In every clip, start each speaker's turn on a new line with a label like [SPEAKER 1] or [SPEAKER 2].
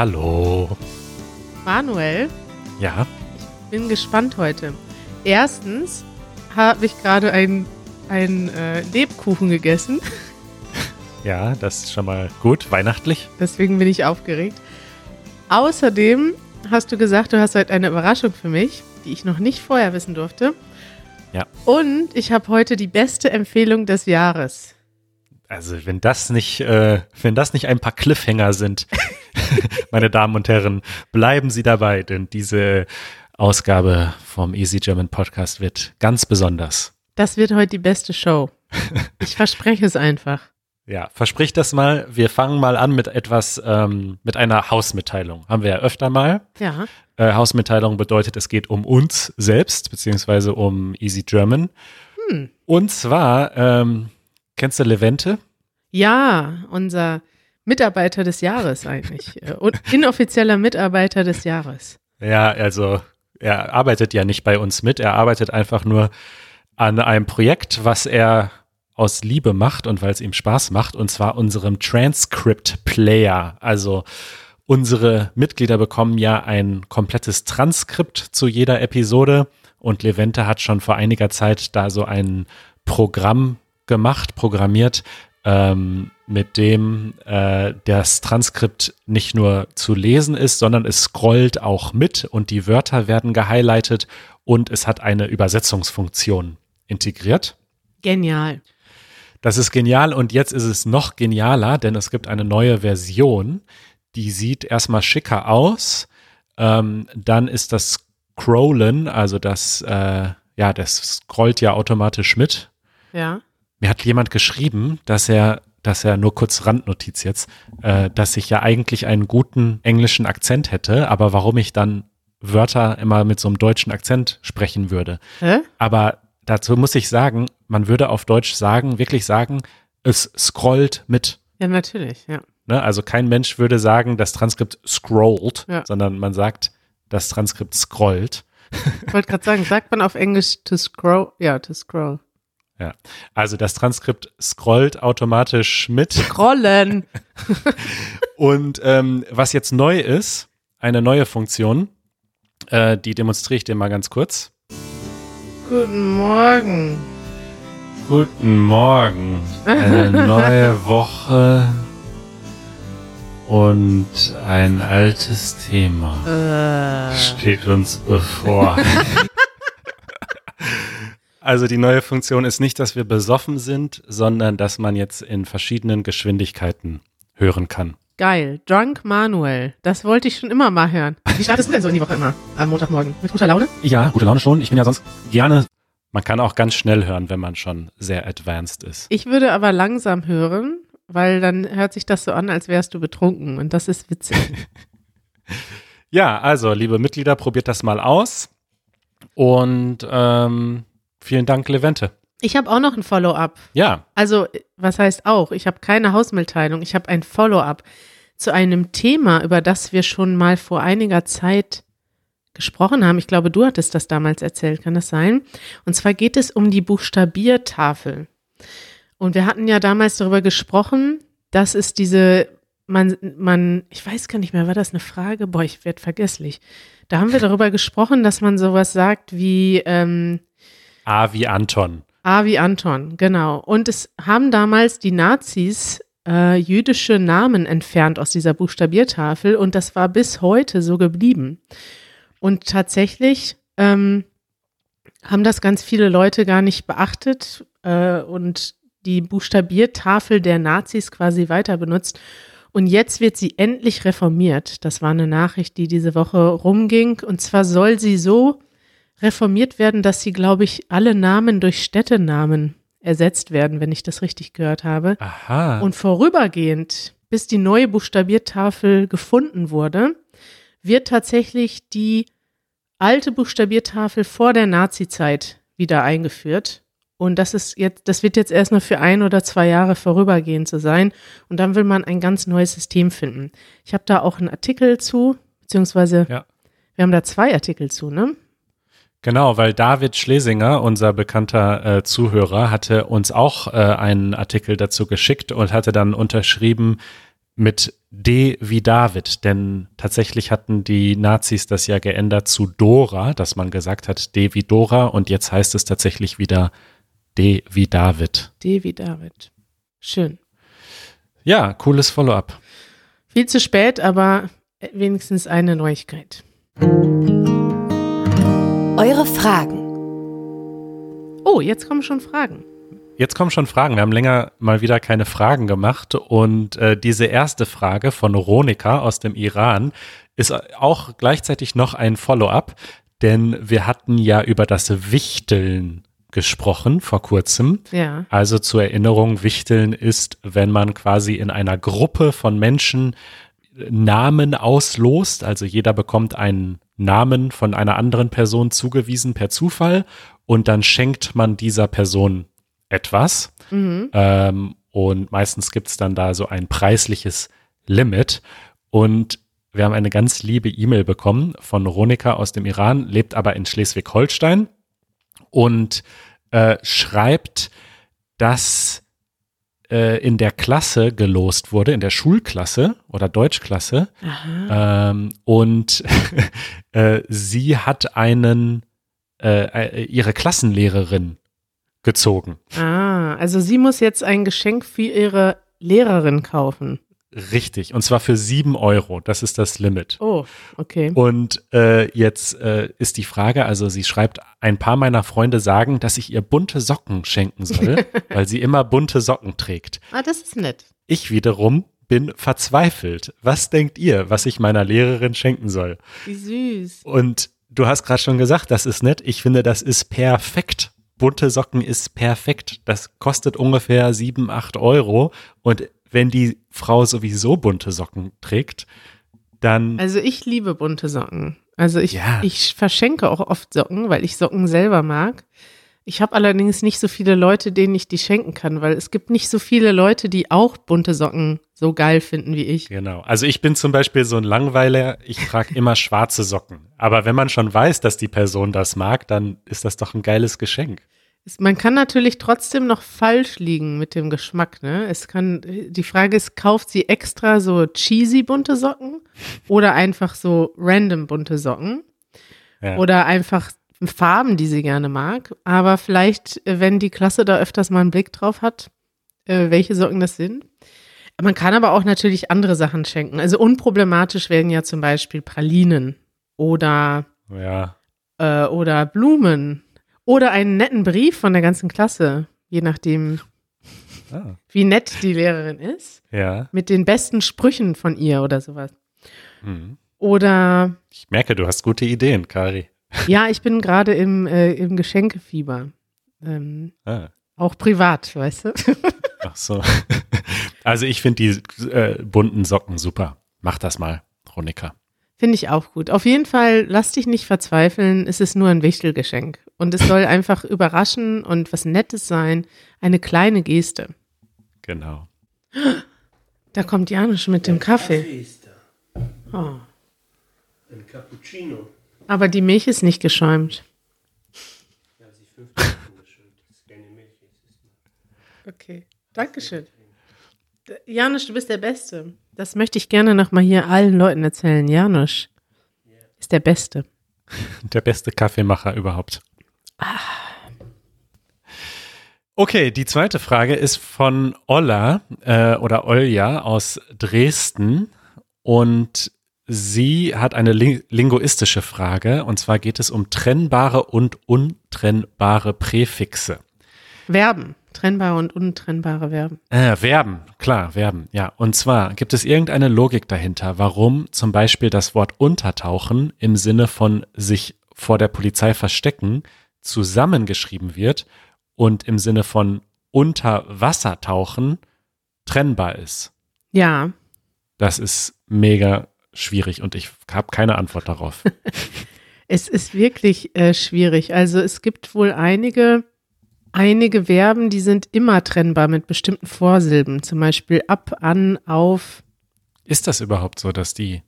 [SPEAKER 1] Hallo. Manuel.
[SPEAKER 2] Ja,
[SPEAKER 1] Bin gespannt heute. Erstens habe ich gerade einen äh, Lebkuchen gegessen.
[SPEAKER 2] ja, das ist schon mal gut, weihnachtlich.
[SPEAKER 1] Deswegen bin ich aufgeregt. Außerdem hast du gesagt, du hast heute eine Überraschung für mich, die ich noch nicht vorher wissen durfte.
[SPEAKER 2] Ja.
[SPEAKER 1] Und ich habe heute die beste Empfehlung des Jahres.
[SPEAKER 2] Also wenn das nicht, äh, wenn das nicht ein paar Cliffhanger sind, meine Damen und Herren, bleiben Sie dabei, denn diese Ausgabe vom Easy German Podcast wird ganz besonders.
[SPEAKER 1] Das wird heute die beste Show. Ich verspreche es einfach.
[SPEAKER 2] Ja, versprich das mal. Wir fangen mal an mit etwas, ähm, mit einer Hausmitteilung. Haben wir ja öfter mal.
[SPEAKER 1] Ja.
[SPEAKER 2] Äh, Hausmitteilung bedeutet, es geht um uns selbst, beziehungsweise um Easy German.
[SPEAKER 1] Hm.
[SPEAKER 2] Und zwar, ähm, kennst du Levente?
[SPEAKER 1] Ja, unser Mitarbeiter des Jahres eigentlich. Äh, Und inoffizieller Mitarbeiter des Jahres.
[SPEAKER 2] Ja, also er arbeitet ja nicht bei uns mit, er arbeitet einfach nur an einem Projekt, was er aus Liebe macht und weil es ihm Spaß macht, und zwar unserem Transcript Player. Also unsere Mitglieder bekommen ja ein komplettes Transkript zu jeder Episode und Levente hat schon vor einiger Zeit da so ein Programm gemacht, programmiert, ähm, mit dem äh, das Transkript nicht nur zu lesen ist, sondern es scrollt auch mit und die Wörter werden gehighlightet und es hat eine Übersetzungsfunktion integriert.
[SPEAKER 1] Genial.
[SPEAKER 2] Das ist genial und jetzt ist es noch genialer, denn es gibt eine neue Version, die sieht erstmal schicker aus. Ähm, dann ist das Scrollen, also das, äh, ja, das scrollt ja automatisch mit.
[SPEAKER 1] Ja.
[SPEAKER 2] Mir hat jemand geschrieben, dass er, dass er nur kurz Randnotiz jetzt, äh, dass ich ja eigentlich einen guten englischen Akzent hätte, aber warum ich dann Wörter immer mit so einem deutschen Akzent sprechen würde.
[SPEAKER 1] Hä?
[SPEAKER 2] Aber dazu muss ich sagen, man würde auf Deutsch sagen, wirklich sagen, es scrollt mit.
[SPEAKER 1] Ja, natürlich, ja.
[SPEAKER 2] Ne? Also kein Mensch würde sagen, das Transkript scrollt,
[SPEAKER 1] Ja.
[SPEAKER 2] sondern man sagt, das Transkript scrollt.
[SPEAKER 1] Ich wollte gerade sagen, sagt man auf Englisch to scroll? Ja, to scroll.
[SPEAKER 2] Ja. Also das Transkript scrollt automatisch mit.
[SPEAKER 1] Scrollen.
[SPEAKER 2] Und ähm, was jetzt neu ist, eine neue Funktion, äh, die demonstriere ich dir mal ganz kurz.
[SPEAKER 1] Guten Morgen.
[SPEAKER 2] Guten Morgen. Eine neue Woche und ein altes Thema
[SPEAKER 1] Äh,
[SPEAKER 2] steht uns bevor. Also die neue Funktion ist nicht, dass wir besoffen sind, sondern dass man jetzt in verschiedenen Geschwindigkeiten hören kann.
[SPEAKER 1] geil. Drunk Manuel. Das wollte ich schon immer mal hören. Wie startest du denn so in die Woche immer? Am Montagmorgen? Mit guter Laune?
[SPEAKER 2] Ja, gute Laune schon. Ich bin ja sonst gerne. Man kann auch ganz schnell hören, wenn man schon sehr advanced ist.
[SPEAKER 1] Ich würde aber langsam hören, weil dann hört sich das so an, als wärst du betrunken. Und das ist witzig.
[SPEAKER 2] Ja, also, liebe Mitglieder, probiert das mal aus. Und ähm, vielen Dank, Levente.
[SPEAKER 1] Ich habe auch noch ein Follow-up.
[SPEAKER 2] Ja,
[SPEAKER 1] Also, was heißt auch? Ich habe keine Hausmitteilung. Ich habe ein Follow-up zu einem Thema, über das wir schon mal vor einiger Zeit gesprochen haben. Ich glaube, du hattest das damals erzählt, kann das sein? Und zwar geht es um die Buchstabiertafel. Und wir hatten ja damals darüber gesprochen, dass es diese, man, man, ich weiß gar nicht mehr, war das eine Frage? Boah, ich werde vergesslich. Da haben wir darüber gesprochen, dass man sowas sagt wie, ähm,
[SPEAKER 2] A wie Anton.
[SPEAKER 1] A wie Anton, genau. Und es haben damals die Nazis äh, jüdische Namen entfernt aus dieser Buchstabiertafel und das war bis heute so geblieben. Und tatsächlich ähm, haben das ganz viele Leute gar nicht beachtet äh, und die Buchstabiertafel der Nazis quasi weiter benutzt. Und jetzt wird sie endlich reformiert. Das war eine Nachricht, die diese Woche rumging. Und zwar soll sie so reformiert werden, dass sie, glaube ich, alle Namen durch Städtenamen ersetzt werden, wenn ich das richtig gehört habe.
[SPEAKER 2] Aha.
[SPEAKER 1] Und vorübergehend, bis die neue Buchstabiertafel gefunden wurde, wird tatsächlich die alte Buchstabiertafel vor der Nazizeit wieder eingeführt. Und das ist jetzt, das wird jetzt erstmal für ein oder zwei Jahre vorübergehend so sein. Und dann will man ein ganz neues System finden. Ich habe da auch einen Artikel zu, beziehungsweise
[SPEAKER 2] Ja.
[SPEAKER 1] wir haben da zwei Artikel zu, ne?
[SPEAKER 2] Genau, weil David Schlesinger, unser bekannter äh, Zuhörer, hatte uns auch äh, einen Artikel dazu geschickt und hatte dann unterschrieben mit D wie David, denn tatsächlich hatten die Nazis das ja geändert zu Dora, dass man gesagt hat D wie Dora und jetzt heißt es tatsächlich wieder D wie David.
[SPEAKER 1] D wie David. Schön.
[SPEAKER 2] Ja, cooles Follow-up.
[SPEAKER 1] Viel zu spät, aber wenigstens eine Neuigkeit.
[SPEAKER 3] Eure Fragen.
[SPEAKER 1] Oh, jetzt kommen schon Fragen.
[SPEAKER 2] Jetzt kommen schon Fragen. Wir haben länger mal wieder keine Fragen gemacht. Und äh, diese erste Frage von Ronika aus dem Iran ist auch gleichzeitig noch ein Follow-up, denn wir hatten ja über das Wichteln gesprochen vor kurzem.
[SPEAKER 1] Ja.
[SPEAKER 2] Also zur Erinnerung, Wichteln ist, wenn man quasi in einer Gruppe von Menschen Namen auslost. Also jeder bekommt einen Namen von einer anderen Person zugewiesen per Zufall und dann schenkt man dieser Person etwas.
[SPEAKER 1] Mhm.
[SPEAKER 2] Ähm, und meistens gibt es dann da so ein preisliches Limit. Und wir haben eine ganz liebe E-Mail bekommen von Ronika aus dem Iran, lebt aber in Schleswig-Holstein und äh, schreibt, dass in der Klasse gelost wurde, in der Schulklasse oder Deutschklasse. Ähm, und äh, sie hat einen, äh, äh, ihre Klassenlehrerin gezogen.
[SPEAKER 1] Ah, also sie muss jetzt ein Geschenk für ihre Lehrerin kaufen.
[SPEAKER 2] Richtig. Und zwar für sieben Euro. Das ist das Limit.
[SPEAKER 1] Oh, okay.
[SPEAKER 2] Und äh, jetzt äh, ist die Frage, also sie schreibt, ein paar meiner Freunde sagen, dass ich ihr bunte Socken schenken soll, weil sie immer bunte Socken trägt.
[SPEAKER 1] Ah, das ist nett.
[SPEAKER 2] Ich wiederum bin verzweifelt. Was denkt ihr, was ich meiner Lehrerin schenken soll?
[SPEAKER 1] Wie süß.
[SPEAKER 2] Und du hast gerade schon gesagt, das ist nett. Ich finde, das ist perfekt. Bunte Socken ist perfekt. Das kostet ungefähr sieben, acht Euro. Und wenn die Frau sowieso bunte Socken trägt, dann
[SPEAKER 1] Also ich liebe bunte Socken. Also ich,
[SPEAKER 2] Ja.
[SPEAKER 1] ich verschenke auch oft Socken, weil ich Socken selber mag. Ich habe allerdings nicht so viele Leute, denen ich die schenken kann, weil es gibt nicht so viele Leute, die auch bunte Socken so geil finden wie ich.
[SPEAKER 2] Genau. Also ich bin zum Beispiel so ein Langweiler, ich trage immer schwarze Socken. Aber wenn man schon weiß, dass die Person das mag, dann ist das doch ein geiles Geschenk.
[SPEAKER 1] Man kann natürlich trotzdem noch falsch liegen mit dem Geschmack, ne? Es kann, die Frage ist, kauft sie extra so cheesy bunte Socken oder einfach so random bunte Socken?
[SPEAKER 2] Ja.
[SPEAKER 1] Oder einfach Farben, die sie gerne mag. Aber vielleicht, wenn die Klasse da öfters mal einen Blick drauf hat, äh, welche Socken das sind. Man kann aber auch natürlich andere Sachen schenken. Also unproblematisch werden ja zum Beispiel Pralinen oder,
[SPEAKER 2] Ja.
[SPEAKER 1] äh, oder Blumen oder einen netten Brief von der ganzen Klasse, je nachdem,
[SPEAKER 2] Ah.
[SPEAKER 1] wie nett die Lehrerin ist,
[SPEAKER 2] Ja.
[SPEAKER 1] mit den besten Sprüchen von ihr oder sowas.
[SPEAKER 2] Mhm.
[SPEAKER 1] Oder
[SPEAKER 2] Ich merke, du hast gute Ideen, Kari.
[SPEAKER 1] ja, ich bin gerade im, äh, im Geschenkefieber. Ähm,
[SPEAKER 2] Ah.
[SPEAKER 1] auch privat, weißt du?
[SPEAKER 2] Ach so. Also ich finde die äh, bunten Socken super. Mach das mal, Ronika.
[SPEAKER 1] Finde ich auch gut. Auf jeden Fall, lass dich nicht verzweifeln, es ist nur ein Wichtelgeschenk. Und es soll einfach überraschen und was Nettes sein. Eine kleine Geste.
[SPEAKER 2] Genau.
[SPEAKER 1] Da kommt Janusz mit dem Kaffee.
[SPEAKER 4] ist da.
[SPEAKER 1] Oh.
[SPEAKER 4] Ein Cappuccino.
[SPEAKER 1] Aber die Milch ist nicht geschäumt.
[SPEAKER 4] Ja, sie ist 15 Minuten geschönt. Das ist keine Milch.
[SPEAKER 1] Okay, Dankeschön. Janusz, du bist der Beste. Das möchte ich gerne nochmal hier allen Leuten erzählen. Janusz ist der Beste.
[SPEAKER 2] Der beste Kaffeemacher überhaupt. Okay, die zweite Frage ist von Olla äh, oder Olja aus Dresden und sie hat eine ling linguistische Frage und zwar geht es um trennbare und untrennbare Präfixe.
[SPEAKER 1] Verben. Trennbare und untrennbare Verben.
[SPEAKER 2] Äh, Verben, klar, Verben, ja. Und zwar gibt es irgendeine Logik dahinter, warum zum Beispiel das Wort untertauchen im Sinne von sich vor der Polizei verstecken zusammengeschrieben wird und im Sinne von unter Wasser tauchen trennbar ist.
[SPEAKER 1] Ja,
[SPEAKER 2] Das ist mega schwierig und ich habe keine Antwort darauf.
[SPEAKER 1] es ist wirklich äh, schwierig. Also es gibt wohl einige, einige Verben, die sind immer trennbar mit bestimmten Vorsilben. Zum Beispiel ab, an, auf.
[SPEAKER 2] ist das überhaupt so, dass die,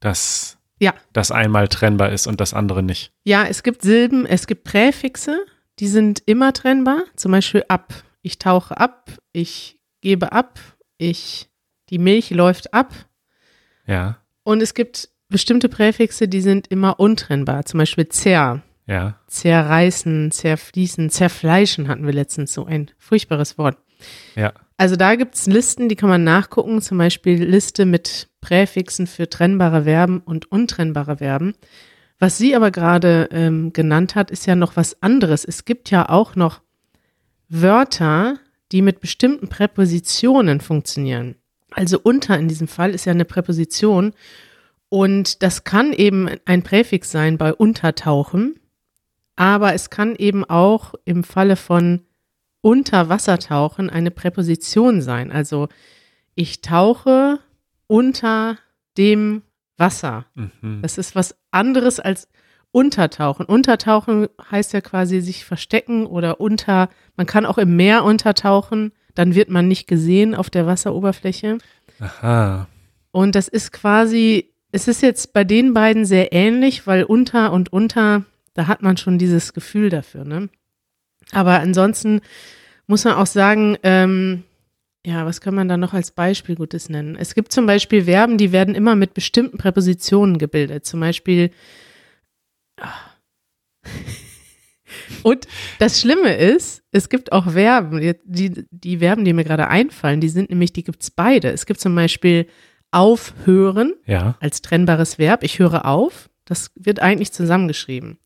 [SPEAKER 2] dass
[SPEAKER 1] Ja,
[SPEAKER 2] das einmal trennbar ist und das andere nicht?
[SPEAKER 1] ja, es gibt Silben, es gibt Präfixe, die sind immer trennbar. Zum Beispiel ab. Ich tauche ab, ich gebe ab, ich Die Milch läuft ab
[SPEAKER 2] Ja,
[SPEAKER 1] und es gibt bestimmte Präfixe, die sind immer untrennbar. Zum Beispiel zer,
[SPEAKER 2] ja.
[SPEAKER 1] zerreißen, zerfließen, zerfleischen hatten wir letztens so ein furchtbares Wort.
[SPEAKER 2] Ja.
[SPEAKER 1] Also da gibt's Listen, die kann man nachgucken, zum Beispiel Liste mit Präfixen für trennbare Verben und untrennbare Verben. Was sie aber gerade ähm, genannt hat, ist ja noch was anderes. Es gibt ja auch noch Wörter, die mit bestimmten Präpositionen funktionieren. Also unter in diesem Fall ist ja eine Präposition und das kann eben ein Präfix sein bei untertauchen, aber es kann eben auch im Falle von unter Wasser tauchen eine Präposition sein. Also ich tauche unter dem Wasser.
[SPEAKER 2] Mhm.
[SPEAKER 1] Das ist was anderes als untertauchen. Untertauchen heißt ja quasi sich verstecken oder unter, man kann auch im Meer untertauchen, dann wird man nicht gesehen auf der Wasseroberfläche.
[SPEAKER 2] Aha.
[SPEAKER 1] Und das ist quasi, es ist jetzt bei den beiden sehr ähnlich, weil unter und unter, da hat man schon dieses Gefühl dafür, ne? Aber ansonsten muss man auch sagen, ähm, ja, was kann man da noch als Beispiel Gutes nennen? Es gibt zum Beispiel Verben, die werden immer mit bestimmten Präpositionen gebildet. Zum Beispiel. Ah. Und das Schlimme ist, es gibt auch Verben, die, die Verben, die mir gerade einfallen, die sind nämlich, die gibt's beide. Es gibt zum Beispiel aufhören
[SPEAKER 2] Ja.
[SPEAKER 1] als trennbares Verb. Ich höre auf. Das wird eigentlich zusammengeschrieben.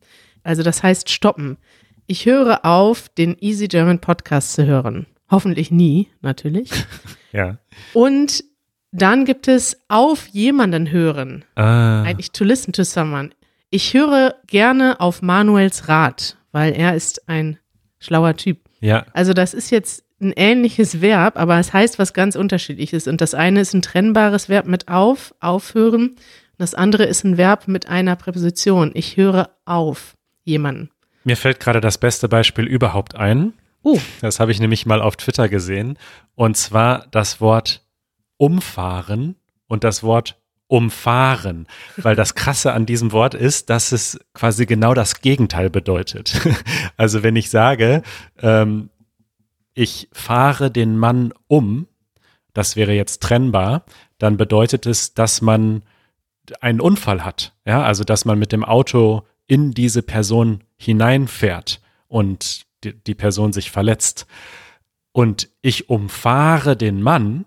[SPEAKER 1] Also das heißt stoppen. Ich höre auf, den Easy German Podcast zu hören. Hoffentlich nie, natürlich.
[SPEAKER 2] Ja.
[SPEAKER 1] Und dann gibt es auf jemanden hören.
[SPEAKER 2] Ah.
[SPEAKER 1] Eigentlich to listen to someone. Ich höre gerne auf Manuels Rat, weil er ist ein schlauer Typ.
[SPEAKER 2] Ja.
[SPEAKER 1] Also das ist jetzt ein ähnliches Verb, aber es heißt was ganz unterschiedliches. Und das eine ist ein trennbares Verb mit auf, aufhören. Und das andere ist ein Verb mit einer Präposition. Ich höre auf jemanden.
[SPEAKER 2] Mir fällt gerade das beste Beispiel überhaupt ein.
[SPEAKER 1] Oh,
[SPEAKER 2] Das habe ich nämlich mal auf Twitter gesehen. Und zwar das Wort umfahren und das Wort umfahren. Weil das Krasse an diesem Wort ist, dass es quasi genau das Gegenteil bedeutet. Also wenn ich sage, ähm, ich fahre den Mann um, das wäre jetzt trennbar, dann bedeutet es, dass man einen Unfall hat. Ja, also dass man mit dem Auto in diese Person hineinfährt und die, die Person sich verletzt. Und ich umfahre den Mann,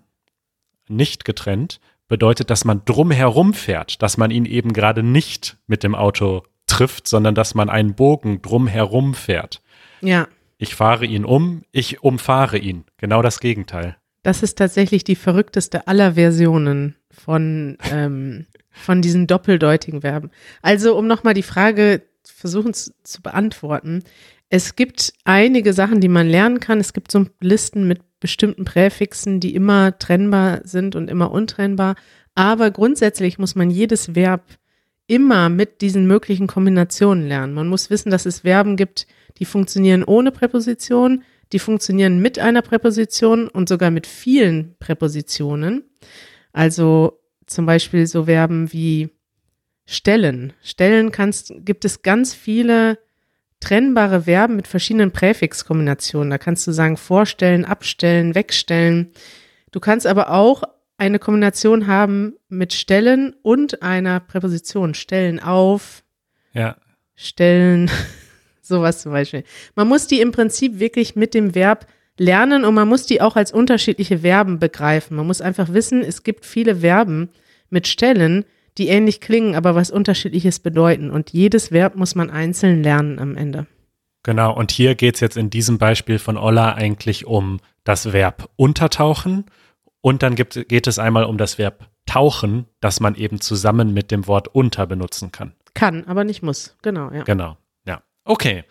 [SPEAKER 2] nicht getrennt, bedeutet, dass man drumherum fährt, dass man ihn eben gerade nicht mit dem Auto trifft, sondern dass man einen Bogen drumherum fährt.
[SPEAKER 1] ja.
[SPEAKER 2] Ich fahre ihn um, ich umfahre ihn. Genau das Gegenteil.
[SPEAKER 1] Das ist tatsächlich die verrückteste aller Versionen von, ähm, von diesen doppeldeutigen Verben. Also, um nochmal die Frage versuchen zu, beantworten. Es gibt einige Sachen, die man lernen kann. Es gibt so Listen mit bestimmten Präfixen, die immer trennbar sind und immer untrennbar. Aber grundsätzlich muss man jedes Verb immer mit diesen möglichen Kombinationen lernen. Man muss wissen, dass es Verben gibt, die funktionieren ohne Präposition, die funktionieren mit einer Präposition und sogar mit vielen Präpositionen. Also zum Beispiel so Verben wie stellen. Stellen kannst, gibt es ganz viele trennbare Verben mit verschiedenen Präfixkombinationen. Da kannst du sagen vorstellen, abstellen, wegstellen. Du kannst aber auch eine Kombination haben mit stellen und einer Präposition. Stellen auf,
[SPEAKER 2] Ja.
[SPEAKER 1] stellen, sowas zum Beispiel. Man muss die im Prinzip wirklich mit dem Verb lernen und man muss die auch als unterschiedliche Verben begreifen. Man muss einfach wissen, es gibt viele Verben mit Stellen, die ähnlich klingen, aber was unterschiedliches bedeuten. Und jedes Verb muss man einzeln lernen am Ende.
[SPEAKER 2] Genau, und hier geht es jetzt in diesem Beispiel von Olla eigentlich um das Verb untertauchen und dann gibt, geht es einmal um das Verb tauchen, das man eben zusammen mit dem Wort unter benutzen kann.
[SPEAKER 1] Kann, aber nicht muss. Genau, ja.
[SPEAKER 2] Genau, ja. Okay.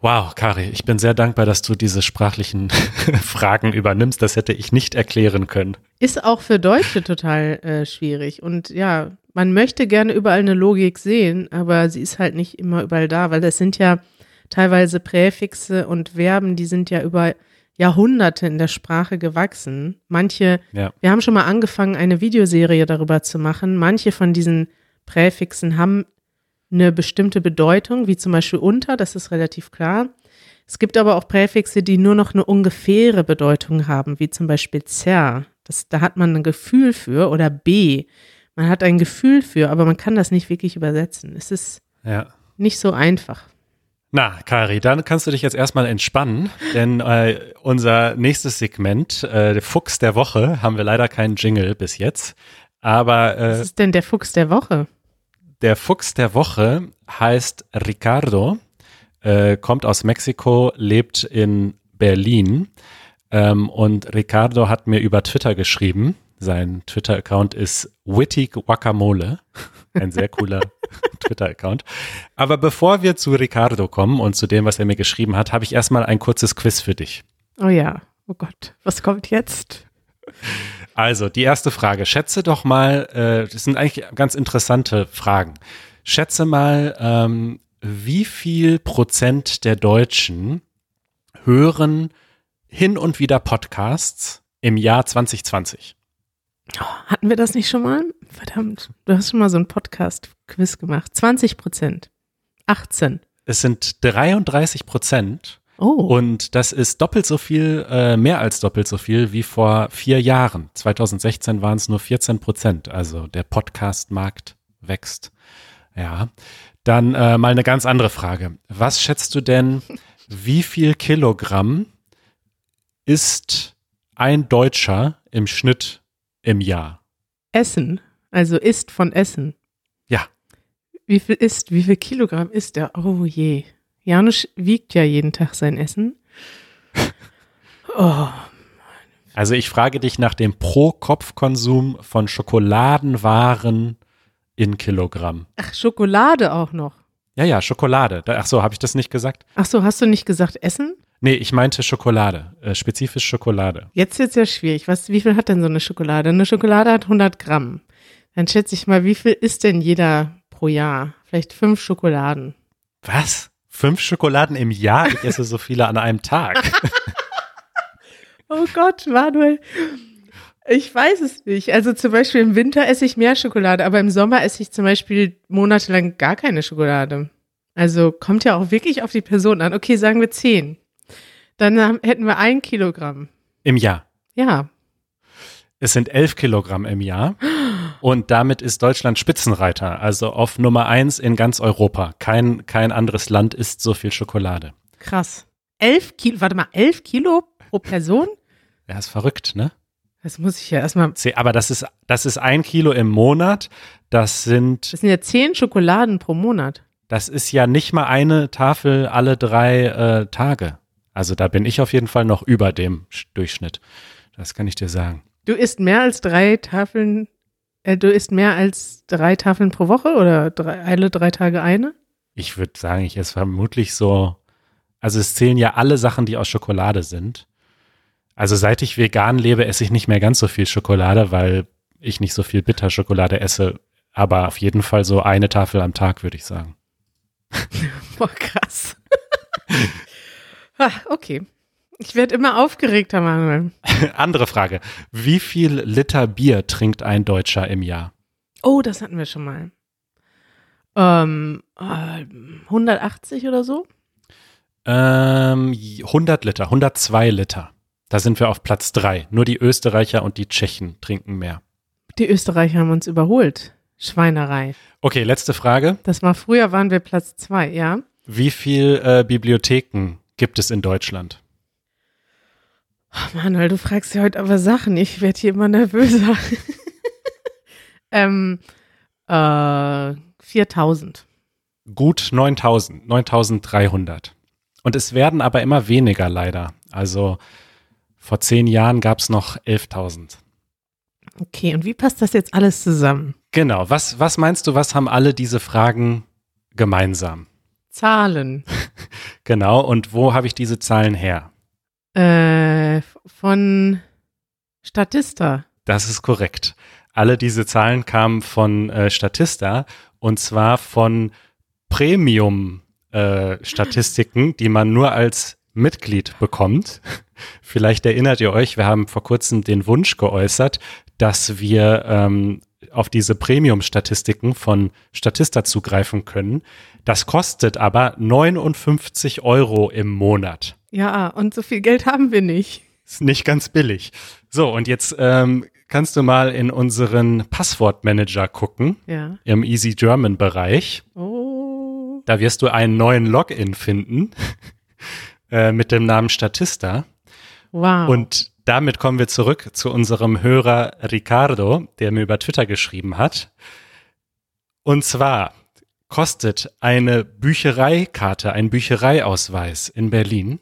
[SPEAKER 2] Wow, Kari, ich bin sehr dankbar, dass du diese sprachlichen Fragen übernimmst. Das hätte ich nicht erklären können.
[SPEAKER 1] Ist auch für Deutsche total äh, schwierig. Und ja, man möchte gerne überall eine Logik sehen, aber sie ist halt nicht immer überall da, weil das sind ja teilweise Präfixe und Verben, die sind ja über Jahrhunderte in der Sprache gewachsen. Manche,
[SPEAKER 2] Ja.
[SPEAKER 1] wir haben schon mal angefangen, eine Videoserie darüber zu machen. Manche von diesen Präfixen haben eine bestimmte Bedeutung, wie zum Beispiel unter, das ist relativ klar. Es gibt aber auch Präfixe, die nur noch eine ungefähre Bedeutung haben, wie zum Beispiel zer. Das, da hat man ein Gefühl für oder B, man hat ein Gefühl für, aber man kann das nicht wirklich übersetzen. Es ist
[SPEAKER 2] Ja.
[SPEAKER 1] nicht so einfach.
[SPEAKER 2] Na, Kari, dann kannst du dich jetzt erstmal entspannen, denn äh, unser nächstes Segment, äh, der Fuchs der Woche, haben wir leider keinen Jingle bis jetzt. Aber
[SPEAKER 1] Was
[SPEAKER 2] äh,
[SPEAKER 1] ist denn der Fuchs der Woche?
[SPEAKER 2] der Fuchs der Woche heißt Ricardo, äh, kommt aus Mexiko, lebt in Berlin. Ähm, und Ricardo hat mir über Twitter geschrieben. Sein Twitter-Account ist Witty Guacamole. Ein sehr cooler Twitter-Account. Aber bevor wir zu Ricardo kommen und zu dem, was er mir geschrieben hat, habe ich erstmal ein kurzes Quiz für dich.
[SPEAKER 1] Oh ja, oh Gott, was kommt jetzt?
[SPEAKER 2] Also, die erste Frage. Schätze doch mal, äh, das sind eigentlich ganz interessante Fragen. Schätze mal, ähm, wie viel Prozent der Deutschen hören hin und wieder Podcasts im Jahr 2020?
[SPEAKER 1] Hatten wir das nicht schon mal? Verdammt, du hast schon mal so einen Podcast-Quiz gemacht. 20 Prozent. 18.
[SPEAKER 2] Es sind 33 Prozent
[SPEAKER 1] Oh,
[SPEAKER 2] und das ist doppelt so viel, äh, mehr als doppelt so viel wie vor vier Jahren. 2016 waren es nur 14 Prozent. Also der Podcast-Markt wächst. Ja. Dann äh, mal eine ganz andere Frage. Was schätzt du denn, wie viel Kilogramm isst ein Deutscher im Schnitt im Jahr?
[SPEAKER 1] Essen. Also isst von Essen.
[SPEAKER 2] Ja.
[SPEAKER 1] Wie viel isst, wie viel Kilogramm isst er? Oh je. Janusz wiegt ja jeden Tag sein Essen. Oh,
[SPEAKER 2] Also ich frage dich nach dem Pro-Kopf-Konsum von Schokoladenwaren in Kilogramm.
[SPEAKER 1] ach, Schokolade auch noch.
[SPEAKER 2] Ja, ja, Schokolade. Ach so, habe ich das nicht gesagt?
[SPEAKER 1] Ach so, hast du nicht gesagt Essen?
[SPEAKER 2] Nee, ich meinte Schokolade, äh, spezifisch Schokolade.
[SPEAKER 1] Jetzt wird's ja schwierig. Was, wie viel hat denn so eine Schokolade? Eine Schokolade hat 100 Gramm. Dann schätze ich mal, wie viel isst denn jeder pro Jahr? Vielleicht fünf Schokoladen.
[SPEAKER 2] Was? Fünf Schokoladen im Jahr? Ich esse so viele an einem Tag.
[SPEAKER 1] Oh Gott, Manuel. Ich weiß es nicht. Also zum Beispiel im Winter esse ich mehr Schokolade, aber im Sommer esse ich zum Beispiel monatelang gar keine Schokolade. Also kommt ja auch wirklich auf die Person an. Okay, sagen wir zehn. Dann haben- hätten wir ein Kilogramm.
[SPEAKER 2] Im Jahr.
[SPEAKER 1] Ja.
[SPEAKER 2] Es sind elf Kilogramm im Jahr. Und damit ist Deutschland Spitzenreiter, also auf Nummer eins in ganz Europa. Kein, kein anderes Land isst so viel Schokolade.
[SPEAKER 1] Krass. Elf Kilo, warte mal, elf Kilo pro Person?
[SPEAKER 2] Ja, ist verrückt, ne?
[SPEAKER 1] Das muss ich ja erstmal.
[SPEAKER 2] Aber das ist, das ist ein Kilo im Monat. Das sind,
[SPEAKER 1] Das sind ja zehn Schokoladen pro Monat.
[SPEAKER 2] das ist ja nicht mal eine Tafel alle drei äh, Tage. Also da bin ich auf jeden Fall noch über dem Sch- Durchschnitt. Das kann ich dir sagen.
[SPEAKER 1] Du isst mehr als drei Tafeln, äh, du isst mehr als drei Tafeln pro Woche oder drei, alle drei Tage eine?
[SPEAKER 2] Ich würde sagen, ich esse vermutlich so, also es zählen ja alle Sachen, die aus Schokolade sind. Also seit ich vegan lebe, esse ich nicht mehr ganz so viel Schokolade, weil ich nicht so viel Bitterschokolade esse. Aber auf jeden Fall so eine Tafel am Tag, würde ich sagen.
[SPEAKER 1] Boah, krass. ah, okay. Ich werde immer aufgeregter, Manuel.
[SPEAKER 2] Andere Frage. Wie viel Liter Bier trinkt ein Deutscher im Jahr?
[SPEAKER 1] Oh, das hatten wir schon mal. Ähm, äh, 180 oder so?
[SPEAKER 2] Ähm, 100 Liter, 102 Liter. Da sind wir auf Platz drei. Nur die Österreicher und die Tschechen trinken mehr.
[SPEAKER 1] Die Österreicher haben uns überholt. Schweinerei.
[SPEAKER 2] Okay, letzte Frage.
[SPEAKER 1] Das war früher, waren wir Platz zwei, ja?
[SPEAKER 2] Wie viel äh, Bibliotheken gibt es in Deutschland?
[SPEAKER 1] Ach, Manuel, du fragst ja heute aber Sachen. Ich werde hier immer nervöser. ähm, äh, 4000.
[SPEAKER 2] Gut 9000, 9300. Und es werden aber immer weniger leider. Also vor zehn Jahren gab es noch 11.000.
[SPEAKER 1] Okay, und wie passt das jetzt alles zusammen?
[SPEAKER 2] Genau, was, was meinst du, was haben alle diese Fragen gemeinsam?
[SPEAKER 1] Zahlen.
[SPEAKER 2] Genau, und wo habe ich diese Zahlen her?
[SPEAKER 1] Äh, von Statista.
[SPEAKER 2] Das ist korrekt. Alle diese Zahlen kamen von äh, Statista und zwar von Premium-Statistiken, die man nur als Mitglied bekommt. Vielleicht erinnert ihr euch, wir haben vor kurzem den Wunsch geäußert, dass wir ähm, auf diese Premium-Statistiken von Statista zugreifen können. Das kostet aber 59 Euro im Monat.
[SPEAKER 1] Ja, und so viel Geld haben wir nicht.
[SPEAKER 2] Ist nicht ganz billig. So, und jetzt ähm, kannst du mal in unseren Passwortmanager gucken,
[SPEAKER 1] Ja.
[SPEAKER 2] im Easy German Bereich.
[SPEAKER 1] Oh.
[SPEAKER 2] Da wirst du einen neuen Login finden äh, mit dem Namen Statista.
[SPEAKER 1] Wow.
[SPEAKER 2] Und damit kommen wir zurück zu unserem Hörer Ricardo, der mir über Twitter geschrieben hat. Und zwar kostet eine Büchereikarte, ein Büchereiausweis in Berlin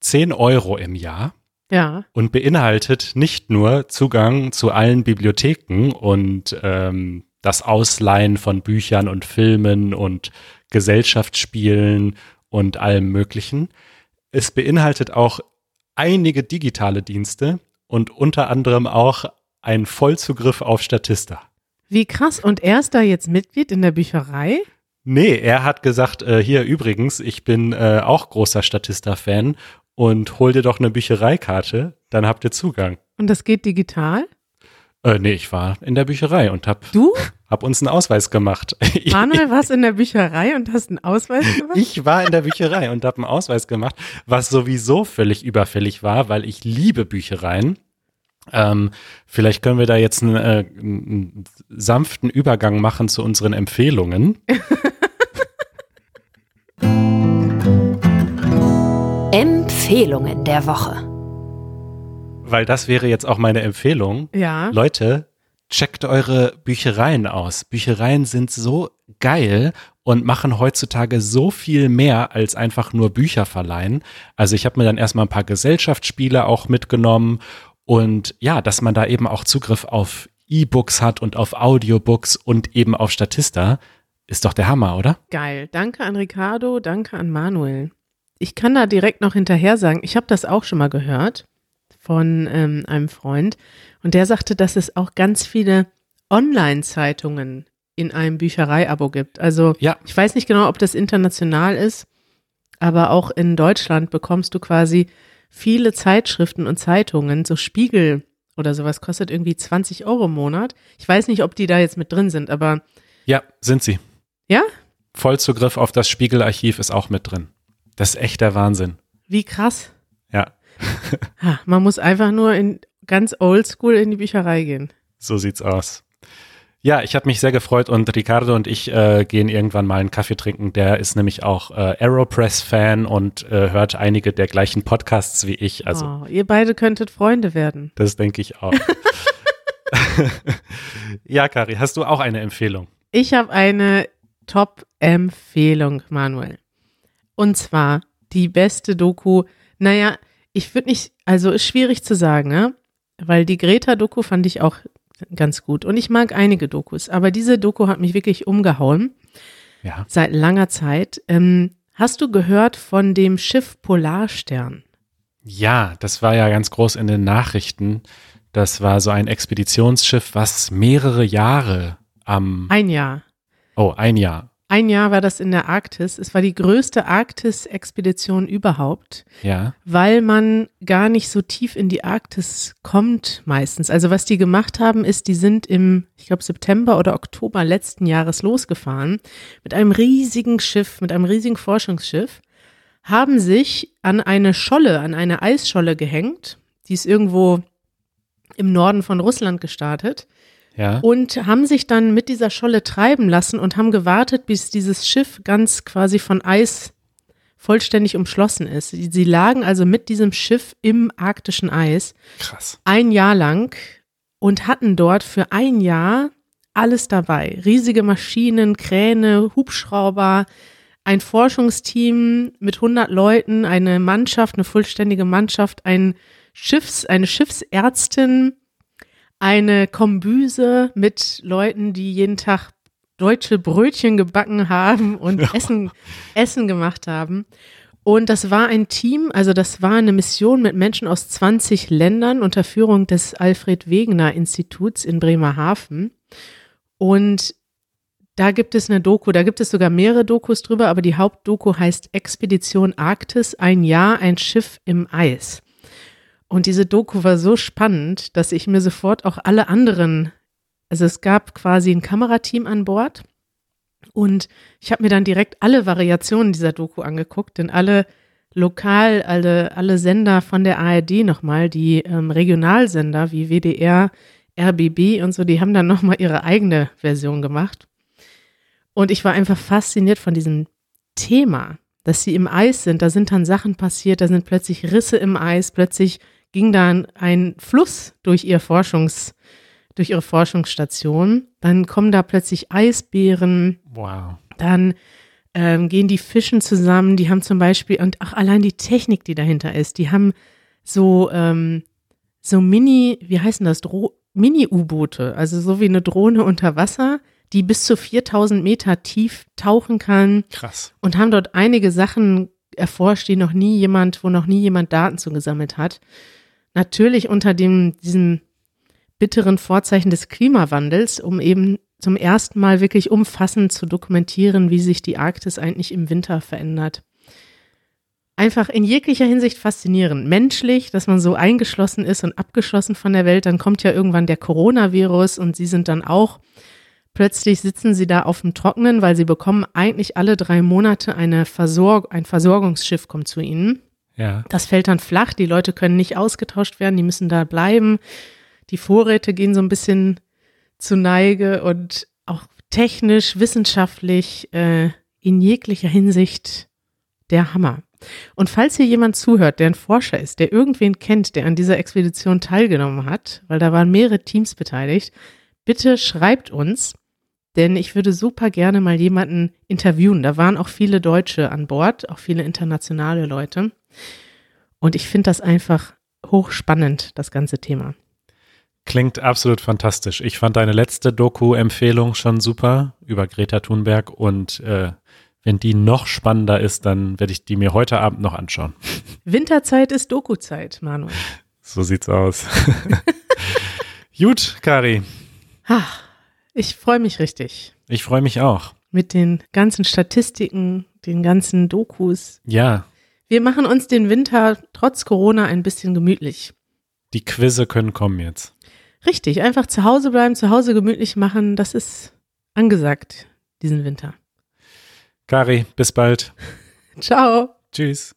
[SPEAKER 2] 10 Euro im Jahr
[SPEAKER 1] ja.
[SPEAKER 2] und beinhaltet nicht nur Zugang zu allen Bibliotheken und ähm, das Ausleihen von Büchern und Filmen und Gesellschaftsspielen und allem Möglichen. Es beinhaltet auch einige digitale Dienste und unter anderem auch einen Vollzugriff auf Statista.
[SPEAKER 1] Wie krass. Und er ist da jetzt Mitglied in der Bücherei?
[SPEAKER 2] Nee, er hat gesagt, äh, hier übrigens, ich bin äh, auch großer Statista-Fan und hol dir doch eine Büchereikarte, dann habt ihr Zugang.
[SPEAKER 1] Und das geht digital?
[SPEAKER 2] Äh, nee, ich war in der Bücherei und hab,
[SPEAKER 1] Du,
[SPEAKER 2] hab uns einen Ausweis gemacht.
[SPEAKER 1] Manuel, warst in der Bücherei und hast einen Ausweis gemacht?
[SPEAKER 2] Ich war in der Bücherei und habe einen Ausweis gemacht, was sowieso völlig überfällig war, weil ich liebe Büchereien. Ähm, vielleicht können wir da jetzt einen, äh, einen sanften Übergang machen zu unseren Empfehlungen.
[SPEAKER 3] Empfehlungen der Woche.
[SPEAKER 2] Weil das wäre jetzt auch meine Empfehlung.
[SPEAKER 1] Ja.
[SPEAKER 2] Leute, checkt eure Büchereien aus. Büchereien sind so geil und machen heutzutage so viel mehr als einfach nur Bücher verleihen. Also ich habe mir dann erstmal ein paar Gesellschaftsspiele auch mitgenommen und ja, dass man da eben auch Zugriff auf E-Books hat und auf Audiobooks und eben auf Statista, ist doch der Hammer, oder?
[SPEAKER 1] Geil. Danke an Ricardo, danke an Manuel. Ich kann da direkt noch hinterher sagen, ich habe das auch schon mal gehört von ähm, einem Freund und der sagte, dass es auch ganz viele Online-Zeitungen in einem Bücherei-Abo gibt. Also
[SPEAKER 2] Ja.
[SPEAKER 1] ich weiß nicht genau, ob das international ist, aber auch in Deutschland bekommst du quasi viele Zeitschriften und Zeitungen, so Spiegel oder sowas kostet irgendwie 20 Euro im Monat. Ich weiß nicht, ob die da jetzt mit drin sind, aber
[SPEAKER 2] Ja, sind sie.
[SPEAKER 1] ja,
[SPEAKER 2] Vollzugriff auf das Spiegelarchiv ist auch mit drin. Das ist echt der Wahnsinn.
[SPEAKER 1] wie krass. Ha, man muss einfach nur in ganz oldschool in die Bücherei gehen.
[SPEAKER 2] So sieht's aus. Ja, ich habe mich sehr gefreut und Ricardo und ich äh, gehen irgendwann mal einen Kaffee trinken. Der ist nämlich auch äh, Aeropress-Fan und äh, hört einige der gleichen Podcasts wie ich. Also
[SPEAKER 1] oh, ihr beide könntet Freunde werden.
[SPEAKER 2] das denke ich auch. ja, Kari, hast du auch eine Empfehlung?
[SPEAKER 1] Ich habe eine Top-Empfehlung, Manuel. Und zwar die beste Doku. Naja, ich würde nicht, also ist schwierig zu sagen, ne? Weil die Greta-Doku fand ich auch ganz gut. Und ich mag einige Dokus, aber diese Doku hat mich wirklich umgehauen.
[SPEAKER 2] Ja.
[SPEAKER 1] Seit langer Zeit. Ähm, hast du gehört von dem Schiff Polarstern?
[SPEAKER 2] Ja, das war ja ganz groß in den Nachrichten. Das war so ein Expeditionsschiff, was mehrere Jahre am,
[SPEAKER 1] Ein Jahr.
[SPEAKER 2] oh, ein Jahr.
[SPEAKER 1] Ein Jahr war das in der Arktis. Es war die größte Arktis-Expedition überhaupt,
[SPEAKER 2] Ja,
[SPEAKER 1] weil man gar nicht so tief in die Arktis kommt meistens. Also was die gemacht haben, ist, die sind im, ich glaube, September oder Oktober letzten Jahres losgefahren mit einem riesigen Schiff, mit einem riesigen Forschungsschiff, haben sich an eine Scholle, an eine Eisscholle gehängt. Die ist irgendwo im Norden von Russland gestartet
[SPEAKER 2] ja.
[SPEAKER 1] und haben sich dann mit dieser Scholle treiben lassen und haben gewartet, bis dieses Schiff ganz quasi von Eis vollständig umschlossen ist. Sie lagen also mit diesem Schiff im arktischen Eis
[SPEAKER 2] Krass.
[SPEAKER 1] ein Jahr lang und hatten dort für ein Jahr alles dabei. Riesige Maschinen, Kräne, Hubschrauber, ein Forschungsteam mit 100 Leuten, eine Mannschaft, eine vollständige Mannschaft, ein Schiffs, eine Schiffsärztin, eine Kombüse mit Leuten, die jeden Tag deutsche Brötchen gebacken haben und Essen, Essen gemacht haben. Und das war ein Team, also das war eine Mission mit Menschen aus 20 Ländern unter Führung des Alfred Wegener Instituts in Bremerhaven. Und da gibt es eine Doku, da gibt es sogar mehrere Dokus drüber, aber die Hauptdoku heißt Expedition Arktis, ein Jahr, ein Schiff im Eis. Und diese Doku war so spannend, dass ich mir sofort auch alle anderen, also es gab quasi ein Kamerateam an Bord und ich habe mir dann direkt alle Variationen dieser Doku angeguckt, denn alle lokal alle, alle Sender von der ARD nochmal, die ähm, Regionalsender wie WDR, RBB und so, die haben dann nochmal ihre eigene Version gemacht. Und ich war einfach fasziniert von diesem Thema, dass sie im Eis sind. Da sind dann Sachen passiert, da sind plötzlich Risse im Eis, plötzlich ging dann ein Fluss durch ihr Forschungs, durch ihre Forschungsstation. Dann kommen da plötzlich Eisbären.
[SPEAKER 2] Wow.
[SPEAKER 1] Dann ähm, gehen die Fischen zusammen. Die haben zum Beispiel, und auch allein die Technik, die dahinter ist, die haben so, ähm, so Mini, wie heißen das, Dro Mini-U-Boote, also so wie eine Drohne unter Wasser, die bis zu 4000 Meter tief tauchen kann
[SPEAKER 2] Krass.
[SPEAKER 1] und haben dort einige Sachen erforscht, die noch nie jemand, wo noch nie jemand Daten zugesammelt hat. Natürlich unter dem, diesem bitteren Vorzeichen des Klimawandels, um eben zum ersten Mal wirklich umfassend zu dokumentieren, wie sich die Arktis eigentlich im Winter verändert. Einfach in jeglicher Hinsicht faszinierend. Menschlich, dass man so eingeschlossen ist und abgeschlossen von der Welt. Dann kommt ja irgendwann der Coronavirus und sie sind dann auch Plötzlich sitzen sie da auf dem Trocknen, weil sie bekommen eigentlich alle drei Monate eine Versorg ein Versorgungsschiff kommt zu ihnen.
[SPEAKER 2] Ja.
[SPEAKER 1] Das fällt dann flach, die Leute können nicht ausgetauscht werden, die müssen da bleiben. Die Vorräte gehen so ein bisschen zu Neige und auch technisch, wissenschaftlich, äh, in jeglicher Hinsicht der Hammer. Und falls hier jemand zuhört, der ein Forscher ist, der irgendwen kennt, der an dieser Expedition teilgenommen hat, weil da waren mehrere Teams beteiligt, bitte schreibt uns, denn ich würde super gerne mal jemanden interviewen. Da waren auch viele Deutsche an Bord, auch viele internationale Leute. Und ich finde das einfach hochspannend, das ganze Thema.
[SPEAKER 2] Klingt absolut fantastisch. Ich fand deine letzte Doku-Empfehlung schon super über Greta Thunberg und äh, wenn die noch spannender ist, dann werde ich die mir heute Abend noch anschauen.
[SPEAKER 1] Winterzeit ist Doku-Zeit, Manuel.
[SPEAKER 2] So sieht's aus. Gut, Kari.
[SPEAKER 1] Ach, ich freue mich richtig.
[SPEAKER 2] Ich freue mich auch.
[SPEAKER 1] Mit den ganzen Statistiken, den ganzen Dokus.
[SPEAKER 2] Ja,
[SPEAKER 1] Wir machen uns den Winter trotz Corona ein bisschen gemütlich.
[SPEAKER 2] die Quizze können kommen jetzt.
[SPEAKER 1] Richtig, einfach zu Hause bleiben, zu Hause gemütlich machen, das ist angesagt diesen Winter.
[SPEAKER 2] Kari, bis bald.
[SPEAKER 1] Ciao.
[SPEAKER 2] Tschüss.